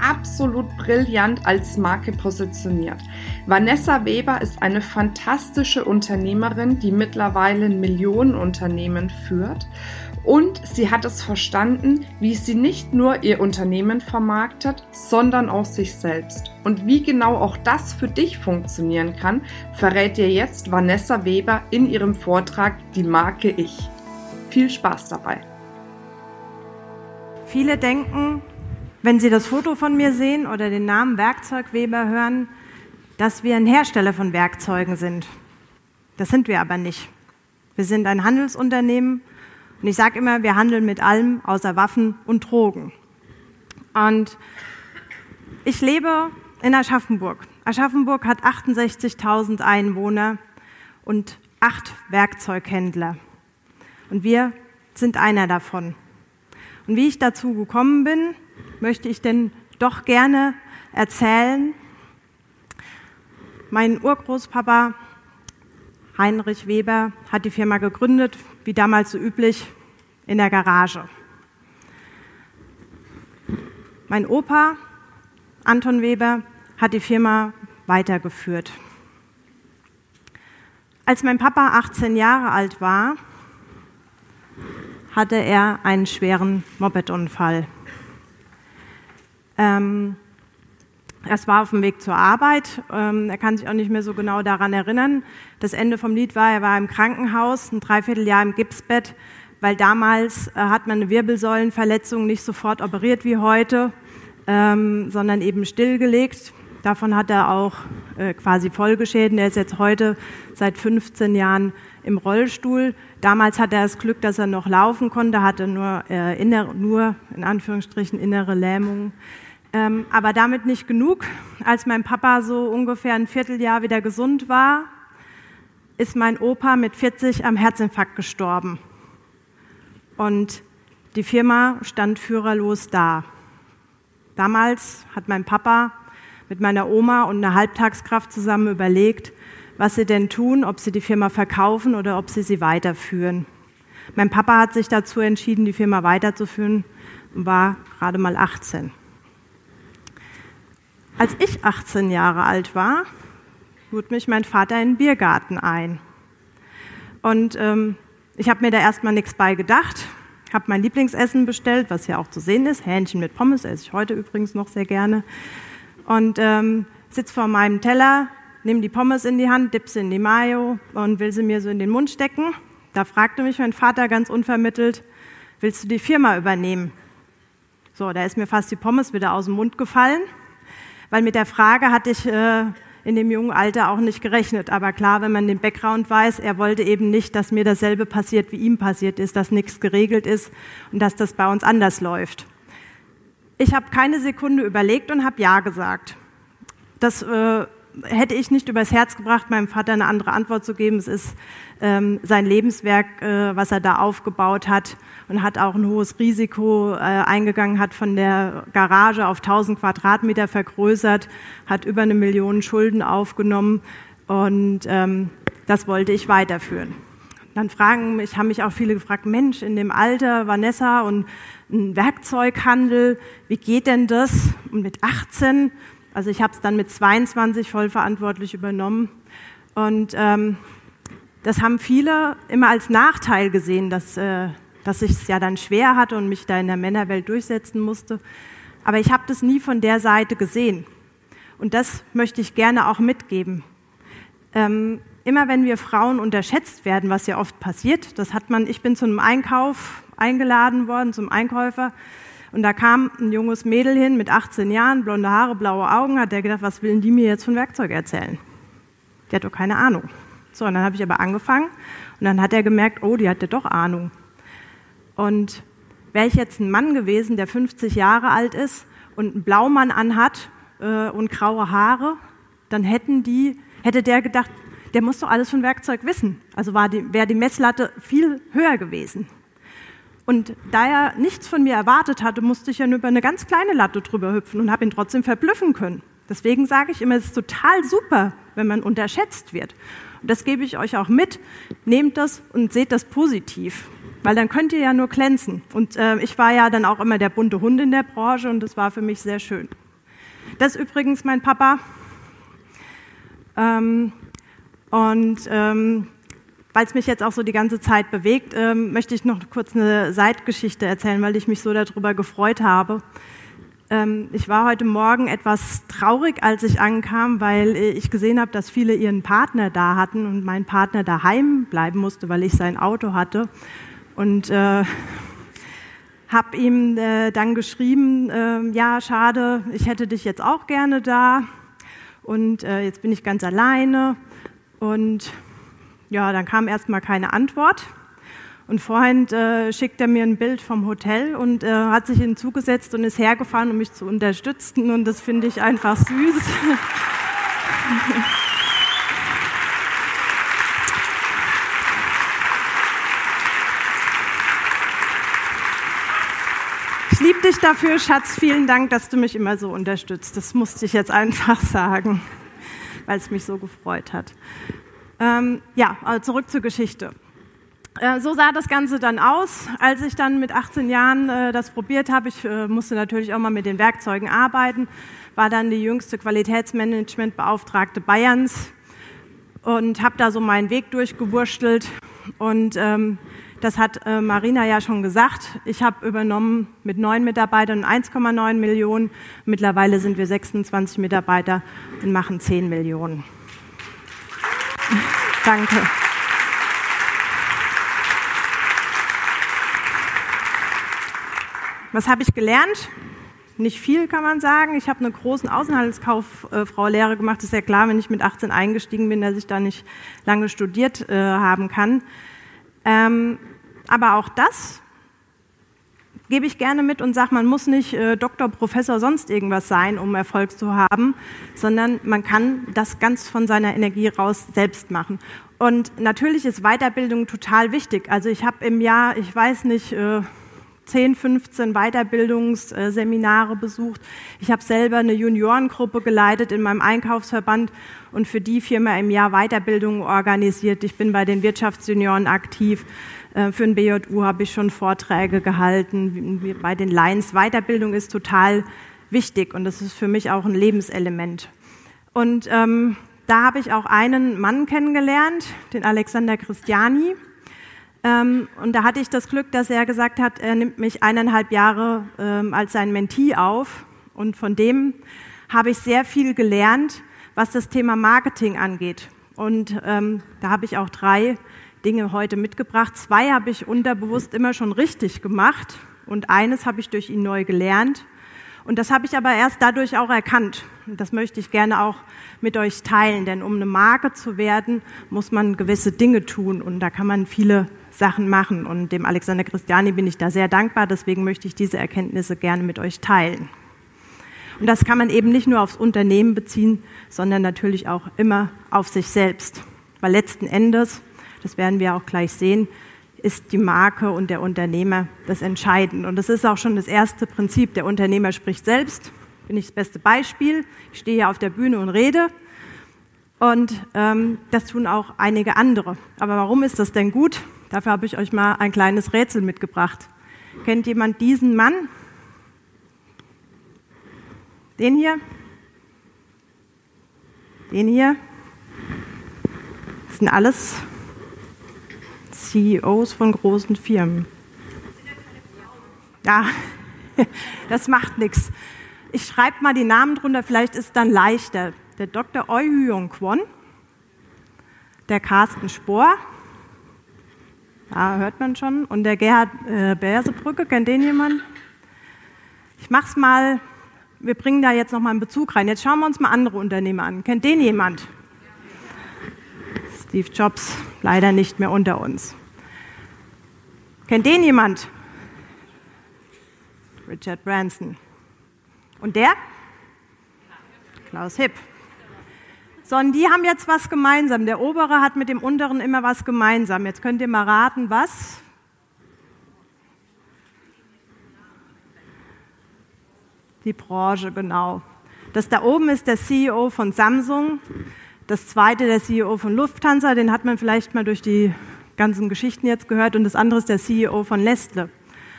absolut brillant als Marke positioniert. Vanessa Weber ist eine fantastische Unternehmerin, die mittlerweile ein Millionenunternehmen führt. Und sie hat es verstanden, wie sie nicht nur ihr Unternehmen vermarktet, sondern auch sich selbst. Und wie genau auch das für dich funktionieren kann, verrät dir jetzt Vanessa Weber in ihrem Vortrag Die Marke Ich. Viel Spaß dabei! Viele denken, wenn Sie das Foto von mir sehen oder den Namen Werkzeugweber hören, dass wir ein Hersteller von Werkzeugen sind. Das sind wir aber nicht. Wir sind ein Handelsunternehmen und ich sage immer, wir handeln mit allem außer Waffen und Drogen. Und ich lebe in Aschaffenburg. Aschaffenburg hat 68.000 Einwohner und acht Werkzeughändler. Und wir sind einer davon. Und wie ich dazu gekommen bin, möchte ich denn doch gerne erzählen. Mein Urgroßpapa Heinrich Weber hat die Firma gegründet, wie damals so üblich, in der Garage. Mein Opa Anton Weber hat die Firma weitergeführt. Als mein Papa 18 Jahre alt war, hatte er einen schweren Mopedunfall. Ähm, es war auf dem Weg zur Arbeit. Ähm, er kann sich auch nicht mehr so genau daran erinnern. Das Ende vom Lied war, er war im Krankenhaus, ein Dreivierteljahr im Gipsbett, weil damals äh, hat man eine Wirbelsäulenverletzung nicht sofort operiert wie heute, ähm, sondern eben stillgelegt. Davon hat er auch äh, quasi Folgeschäden. Er ist jetzt heute seit 15 Jahren im Rollstuhl. Damals hatte er das Glück, dass er noch laufen konnte, hatte nur, äh, innere, nur in Anführungsstrichen innere Lähmung. Ähm, aber damit nicht genug. Als mein Papa so ungefähr ein Vierteljahr wieder gesund war, ist mein Opa mit 40 am Herzinfarkt gestorben. Und die Firma stand führerlos da. Damals hat mein Papa mit meiner Oma und einer Halbtagskraft zusammen überlegt, was sie denn tun, ob sie die Firma verkaufen oder ob sie sie weiterführen. Mein Papa hat sich dazu entschieden, die Firma weiterzuführen und war gerade mal 18. Als ich 18 Jahre alt war, lud mich mein Vater in den Biergarten ein. Und ähm, ich habe mir da erstmal nichts bei gedacht, habe mein Lieblingsessen bestellt, was hier auch zu sehen ist, Hähnchen mit Pommes, esse ich heute übrigens noch sehr gerne. Und ähm, sitze vor meinem Teller, nehme die Pommes in die Hand, dipp sie in die Mayo und will sie mir so in den Mund stecken. Da fragte mich mein Vater ganz unvermittelt, willst du die Firma übernehmen? So, da ist mir fast die Pommes wieder aus dem Mund gefallen weil mit der Frage hatte ich äh, in dem jungen Alter auch nicht gerechnet. Aber klar, wenn man den Background weiß, er wollte eben nicht, dass mir dasselbe passiert, wie ihm passiert ist, dass nichts geregelt ist und dass das bei uns anders läuft. Ich habe keine Sekunde überlegt und habe Ja gesagt. Das äh, hätte ich nicht übers Herz gebracht, meinem Vater eine andere Antwort zu geben. Es ist ähm, sein Lebenswerk, äh, was er da aufgebaut hat und hat auch ein hohes Risiko äh, eingegangen, hat von der Garage auf 1000 Quadratmeter vergrößert, hat über eine Million Schulden aufgenommen und ähm, das wollte ich weiterführen. Dann fragen mich, haben mich auch viele gefragt, Mensch, in dem Alter, Vanessa und ein Werkzeughandel, wie geht denn das? Und mit 18 also ich habe es dann mit 22 vollverantwortlich übernommen. Und ähm, das haben viele immer als Nachteil gesehen, dass, äh, dass ich es ja dann schwer hatte und mich da in der Männerwelt durchsetzen musste. Aber ich habe das nie von der Seite gesehen. Und das möchte ich gerne auch mitgeben. Ähm, immer wenn wir Frauen unterschätzt werden, was ja oft passiert, das hat man, ich bin zu einem Einkauf eingeladen worden, zum Einkäufer, und da kam ein junges Mädel hin mit 18 Jahren, blonde Haare, blaue Augen, hat der gedacht, was will die mir jetzt von Werkzeug erzählen? Die hat doch keine Ahnung. So, und dann habe ich aber angefangen und dann hat er gemerkt, oh, die hat ja doch Ahnung. Und wäre ich jetzt ein Mann gewesen, der 50 Jahre alt ist und einen Blaumann anhat äh, und graue Haare, dann hätten die, hätte der gedacht, der muss doch alles von Werkzeug wissen. Also wäre die Messlatte viel höher gewesen. Und da er nichts von mir erwartet hatte, musste ich ja nur über eine ganz kleine Latte drüber hüpfen und habe ihn trotzdem verblüffen können. Deswegen sage ich immer, es ist total super, wenn man unterschätzt wird. Und das gebe ich euch auch mit. Nehmt das und seht das positiv, weil dann könnt ihr ja nur glänzen. Und äh, ich war ja dann auch immer der bunte Hund in der Branche und das war für mich sehr schön. Das ist übrigens mein Papa. Ähm, und ähm, weil es mich jetzt auch so die ganze Zeit bewegt, ähm, möchte ich noch kurz eine Seitgeschichte erzählen, weil ich mich so darüber gefreut habe. Ähm, ich war heute Morgen etwas traurig, als ich ankam, weil ich gesehen habe, dass viele ihren Partner da hatten und mein Partner daheim bleiben musste, weil ich sein Auto hatte. Und äh, habe ihm äh, dann geschrieben, äh, ja, schade, ich hätte dich jetzt auch gerne da und äh, jetzt bin ich ganz alleine. Und ja, dann kam erstmal keine Antwort. Und vorhin äh, schickt er mir ein Bild vom Hotel und äh, hat sich hinzugesetzt und ist hergefahren, um mich zu unterstützen. Und das finde ich einfach süß. Ich liebe dich dafür, Schatz. Vielen Dank, dass du mich immer so unterstützt. Das musste ich jetzt einfach sagen, weil es mich so gefreut hat. Ähm, ja, also zurück zur Geschichte. Äh, so sah das Ganze dann aus, als ich dann mit 18 Jahren äh, das probiert habe. Ich äh, musste natürlich auch mal mit den Werkzeugen arbeiten, war dann die jüngste Qualitätsmanagementbeauftragte Bayerns und habe da so meinen Weg durchgewurschtelt. Und ähm, das hat äh, Marina ja schon gesagt. Ich habe übernommen mit neun Mitarbeitern 1,9 Millionen. Mittlerweile sind wir 26 Mitarbeiter und machen 10 Millionen. Danke. Was habe ich gelernt? Nicht viel kann man sagen. Ich habe eine große Außenhandelskauffrau-Lehre gemacht. Ist ja klar, wenn ich mit 18 eingestiegen bin, dass ich da nicht lange studiert äh, haben kann. Ähm, aber auch das gebe ich gerne mit und sage, man muss nicht äh, Doktor, Professor, sonst irgendwas sein, um Erfolg zu haben, sondern man kann das ganz von seiner Energie raus selbst machen. Und natürlich ist Weiterbildung total wichtig. Also ich habe im Jahr, ich weiß nicht, äh, 10, 15 Weiterbildungsseminare besucht. Ich habe selber eine Juniorengruppe geleitet in meinem Einkaufsverband und für die Firma im Jahr Weiterbildungen organisiert. Ich bin bei den Wirtschaftsjunioren aktiv. Äh, für den BJU habe ich schon Vorträge gehalten. Bei den Lions Weiterbildung ist total wichtig und das ist für mich auch ein Lebenselement. Und ähm, da habe ich auch einen Mann kennengelernt, den Alexander Christiani. Ähm, und da hatte ich das Glück, dass er gesagt hat, er nimmt mich eineinhalb Jahre ähm, als sein Mentee auf. Und von dem habe ich sehr viel gelernt, was das Thema Marketing angeht. Und ähm, da habe ich auch drei Dinge heute mitgebracht. Zwei habe ich unterbewusst immer schon richtig gemacht und eines habe ich durch ihn neu gelernt. Und das habe ich aber erst dadurch auch erkannt. Und das möchte ich gerne auch mit euch teilen, denn um eine Marke zu werden, muss man gewisse Dinge tun und da kann man viele Sachen machen. Und dem Alexander Christiani bin ich da sehr dankbar. Deswegen möchte ich diese Erkenntnisse gerne mit euch teilen. Und das kann man eben nicht nur aufs Unternehmen beziehen, sondern natürlich auch immer auf sich selbst. Weil letzten Endes, das werden wir auch gleich sehen, ist die Marke und der Unternehmer das Entscheidende. Und das ist auch schon das erste Prinzip. Der Unternehmer spricht selbst. Bin ich das beste Beispiel. Ich stehe hier auf der Bühne und rede. Und ähm, das tun auch einige andere. Aber warum ist das denn gut? Dafür habe ich euch mal ein kleines Rätsel mitgebracht. Kennt jemand diesen Mann? Den hier? Den hier? Das sind alles CEOs von großen Firmen. Ja, das macht nichts. Ich schreibe mal die Namen drunter, vielleicht ist es dann leichter. Der Dr. Oi Hyung Kwon, der Carsten Spohr, da hört man schon. Und der Gerhard äh, Bersebrücke, kennt den jemand? Ich mach's mal, wir bringen da jetzt nochmal einen Bezug rein. Jetzt schauen wir uns mal andere Unternehmer an. Kennt den jemand? Steve Jobs, leider nicht mehr unter uns. Kennt den jemand? Richard Branson. Und der? Klaus Hipp. sondern die haben jetzt was gemeinsam. Der obere hat mit dem unteren immer was gemeinsam. Jetzt könnt ihr mal raten, was? Die Branche, genau. Das da oben ist der CEO von Samsung. Das zweite der CEO von Lufthansa, den hat man vielleicht mal durch die ganzen Geschichten jetzt gehört. Und das andere ist der CEO von Nestle.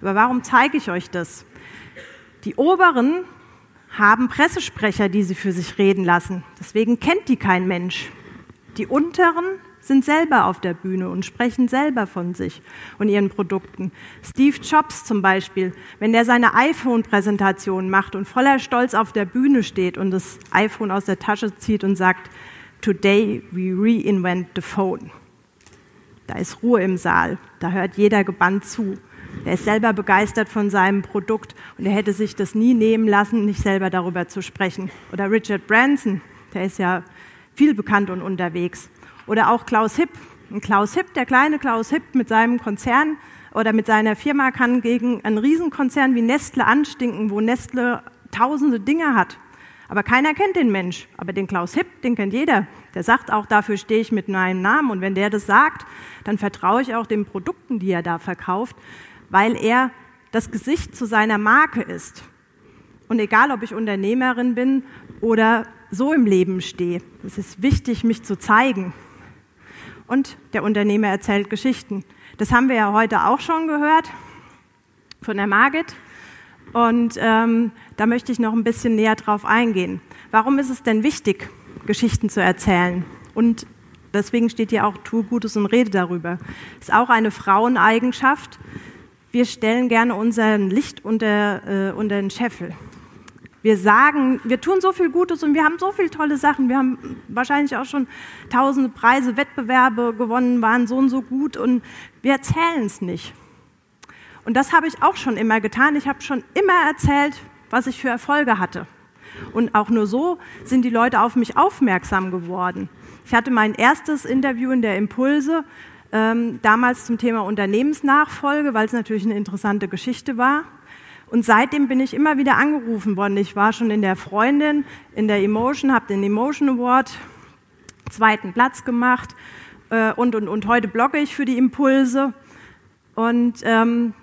Aber warum zeige ich euch das? Die oberen haben Pressesprecher, die sie für sich reden lassen. Deswegen kennt die kein Mensch. Die unteren sind selber auf der Bühne und sprechen selber von sich und ihren Produkten. Steve Jobs zum Beispiel, wenn der seine iPhone-Präsentation macht und voller Stolz auf der Bühne steht und das iPhone aus der Tasche zieht und sagt, Today we reinvent the phone. Da ist Ruhe im Saal, da hört jeder gebannt zu. Er ist selber begeistert von seinem Produkt und er hätte sich das nie nehmen lassen, nicht selber darüber zu sprechen. Oder Richard Branson, der ist ja viel bekannt und unterwegs. Oder auch Klaus Hipp. Klaus Hipp, der kleine Klaus Hipp mit seinem Konzern oder mit seiner Firma kann gegen einen Riesenkonzern wie Nestle anstinken, wo Nestle tausende Dinge hat. Aber keiner kennt den Mensch. Aber den Klaus Hipp, den kennt jeder. Der sagt auch, dafür stehe ich mit meinem Namen. Und wenn der das sagt, dann vertraue ich auch den Produkten, die er da verkauft weil er das Gesicht zu seiner Marke ist. Und egal, ob ich Unternehmerin bin oder so im Leben stehe, es ist wichtig, mich zu zeigen. Und der Unternehmer erzählt Geschichten. Das haben wir ja heute auch schon gehört von der Margit. Und ähm, da möchte ich noch ein bisschen näher drauf eingehen. Warum ist es denn wichtig, Geschichten zu erzählen? Und deswegen steht hier auch, tu Gutes und rede darüber. Ist auch eine Fraueneigenschaft, wir stellen gerne unser Licht unter, äh, unter den Scheffel. Wir sagen, wir tun so viel Gutes und wir haben so viele tolle Sachen. Wir haben wahrscheinlich auch schon tausende Preise, Wettbewerbe gewonnen, waren so und so gut und wir erzählen es nicht. Und das habe ich auch schon immer getan. Ich habe schon immer erzählt, was ich für Erfolge hatte. Und auch nur so sind die Leute auf mich aufmerksam geworden. Ich hatte mein erstes Interview in der Impulse ähm, damals zum Thema Unternehmensnachfolge, weil es natürlich eine interessante Geschichte war. Und seitdem bin ich immer wieder angerufen worden. Ich war schon in der Freundin, in der Emotion, habe den Emotion Award zweiten Platz gemacht äh, und, und, und heute blogge ich für die Impulse. Und ähm,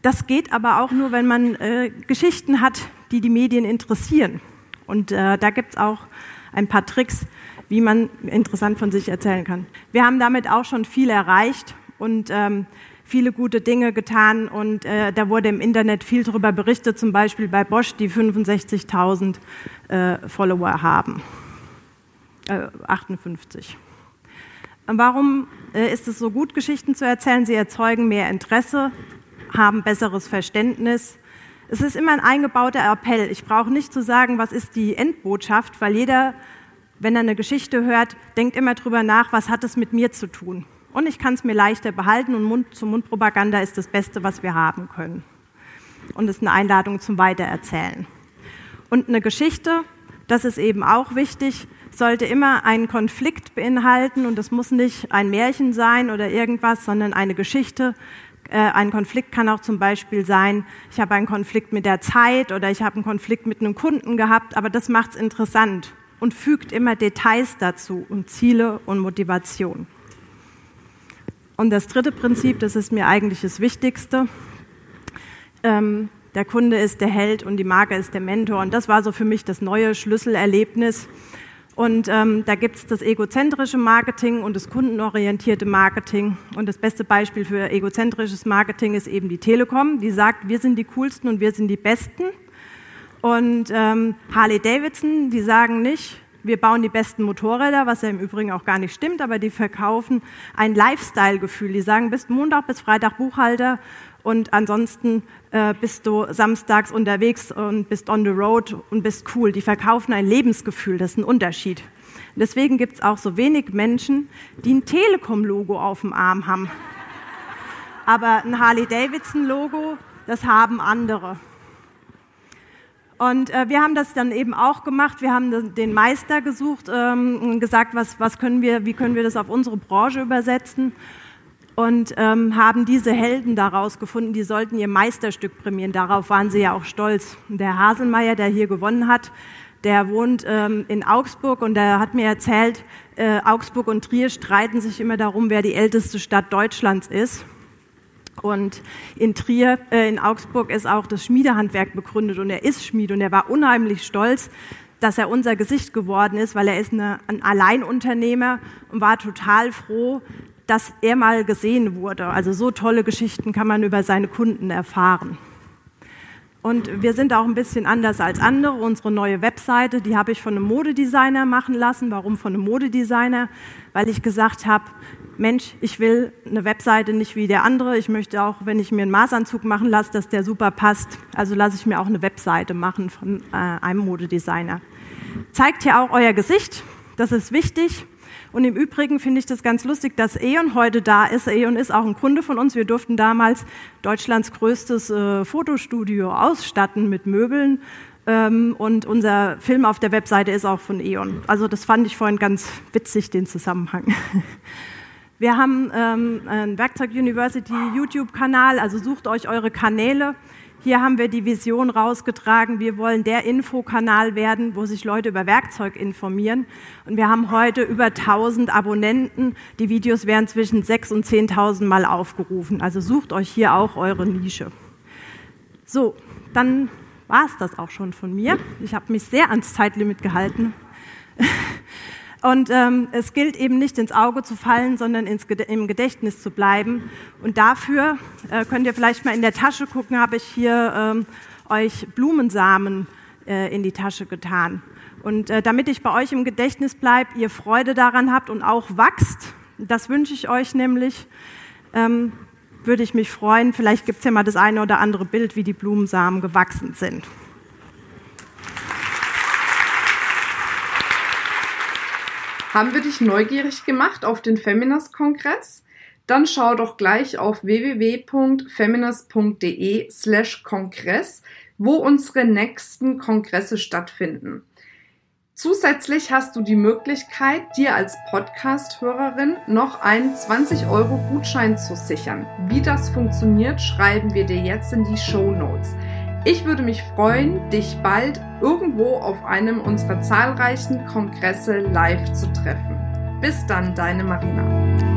das geht aber auch nur, wenn man äh, Geschichten hat, die die Medien interessieren. Und äh, da gibt es auch ein paar Tricks, wie man interessant von sich erzählen kann. Wir haben damit auch schon viel erreicht und ähm, viele gute Dinge getan und äh, da wurde im Internet viel darüber berichtet, zum Beispiel bei Bosch, die 65.000 äh, Follower haben. Äh, 58. Und warum äh, ist es so gut, Geschichten zu erzählen? Sie erzeugen mehr Interesse, haben besseres Verständnis. Es ist immer ein eingebauter Appell. Ich brauche nicht zu sagen, was ist die Endbotschaft, weil jeder wenn er eine Geschichte hört, denkt immer drüber nach, was hat es mit mir zu tun. Und ich kann es mir leichter behalten und Mund-zu-Mund-Propaganda ist das Beste, was wir haben können. Und es ist eine Einladung zum Weitererzählen. Und eine Geschichte, das ist eben auch wichtig, sollte immer einen Konflikt beinhalten und es muss nicht ein Märchen sein oder irgendwas, sondern eine Geschichte. Äh, ein Konflikt kann auch zum Beispiel sein, ich habe einen Konflikt mit der Zeit oder ich habe einen Konflikt mit einem Kunden gehabt, aber das macht es interessant und fügt immer Details dazu und Ziele und Motivation. Und das dritte Prinzip, das ist mir eigentlich das Wichtigste. Ähm, der Kunde ist der Held und die Marke ist der Mentor. Und das war so für mich das neue Schlüsselerlebnis. Und ähm, da gibt es das egozentrische Marketing und das kundenorientierte Marketing. Und das beste Beispiel für egozentrisches Marketing ist eben die Telekom, die sagt, wir sind die coolsten und wir sind die besten. Und ähm, Harley Davidson, die sagen nicht, wir bauen die besten Motorräder, was ja im Übrigen auch gar nicht stimmt, aber die verkaufen ein Lifestyle-Gefühl. Die sagen, bist Montag bis Freitag Buchhalter und ansonsten äh, bist du samstags unterwegs und bist on the road und bist cool. Die verkaufen ein Lebensgefühl, das ist ein Unterschied. deswegen gibt es auch so wenig Menschen, die ein Telekom-Logo auf dem Arm haben. Aber ein Harley-Davidson-Logo, das haben andere. Und äh, wir haben das dann eben auch gemacht. Wir haben den Meister gesucht ähm, und gesagt, was, was können wir, wie können wir das auf unsere Branche übersetzen und ähm, haben diese Helden daraus gefunden, die sollten ihr Meisterstück prämieren. Darauf waren sie ja auch stolz. Der Haselmeier, der hier gewonnen hat, Der wohnt ähm, in Augsburg und der hat mir erzählt, äh, Augsburg und Trier streiten sich immer darum, wer die älteste Stadt Deutschlands ist. Und in Trier, äh, in Augsburg ist auch das Schmiedehandwerk begründet und er ist Schmied und er war unheimlich stolz, dass er unser Gesicht geworden ist, weil er ist eine, ein Alleinunternehmer und war total froh, dass er mal gesehen wurde. Also so tolle Geschichten kann man über seine Kunden erfahren. Und wir sind auch ein bisschen anders als andere. Unsere neue Webseite, die habe ich von einem Modedesigner machen lassen. Warum von einem Modedesigner? Weil ich gesagt habe, Mensch, ich will eine Webseite nicht wie der andere. Ich möchte auch, wenn ich mir einen Maßanzug machen lasse, dass der super passt. Also lasse ich mir auch eine Webseite machen von äh, einem Modedesigner. Zeigt hier auch euer Gesicht. Das ist wichtig. Und im Übrigen finde ich das ganz lustig, dass E.ON heute da ist. E.ON ist auch ein Kunde von uns. Wir durften damals Deutschlands größtes äh, Fotostudio ausstatten mit Möbeln. Ähm, und unser Film auf der Webseite ist auch von E.ON. Also das fand ich vorhin ganz witzig, den Zusammenhang. Wir haben ähm, einen Werkzeug University YouTube-Kanal, also sucht euch eure Kanäle. Hier haben wir die Vision rausgetragen, wir wollen der Infokanal werden, wo sich Leute über Werkzeug informieren. Und wir haben heute über 1000 Abonnenten. Die Videos werden zwischen 6.000 und 10.000 Mal aufgerufen. Also sucht euch hier auch eure Nische. So, dann war es das auch schon von mir. Ich habe mich sehr ans Zeitlimit gehalten. Und ähm, es gilt eben nicht ins Auge zu fallen, sondern ins, im Gedächtnis zu bleiben. Und dafür äh, könnt ihr vielleicht mal in der Tasche gucken, habe ich hier ähm, euch Blumensamen äh, in die Tasche getan. Und äh, damit ich bei euch im Gedächtnis bleibe, ihr Freude daran habt und auch wachst, das wünsche ich euch nämlich, ähm, würde ich mich freuen. Vielleicht gibt es ja mal das eine oder andere Bild, wie die Blumensamen gewachsen sind. Haben wir dich neugierig gemacht auf den Feminist-Kongress? Dann schau doch gleich auf www.feminist.de slash Kongress, wo unsere nächsten Kongresse stattfinden. Zusätzlich hast du die Möglichkeit, dir als Podcast-Hörerin noch einen 20-Euro-Gutschein zu sichern. Wie das funktioniert, schreiben wir dir jetzt in die Show Notes. Ich würde mich freuen, dich bald irgendwo auf einem unserer zahlreichen Kongresse live zu treffen. Bis dann, deine Marina.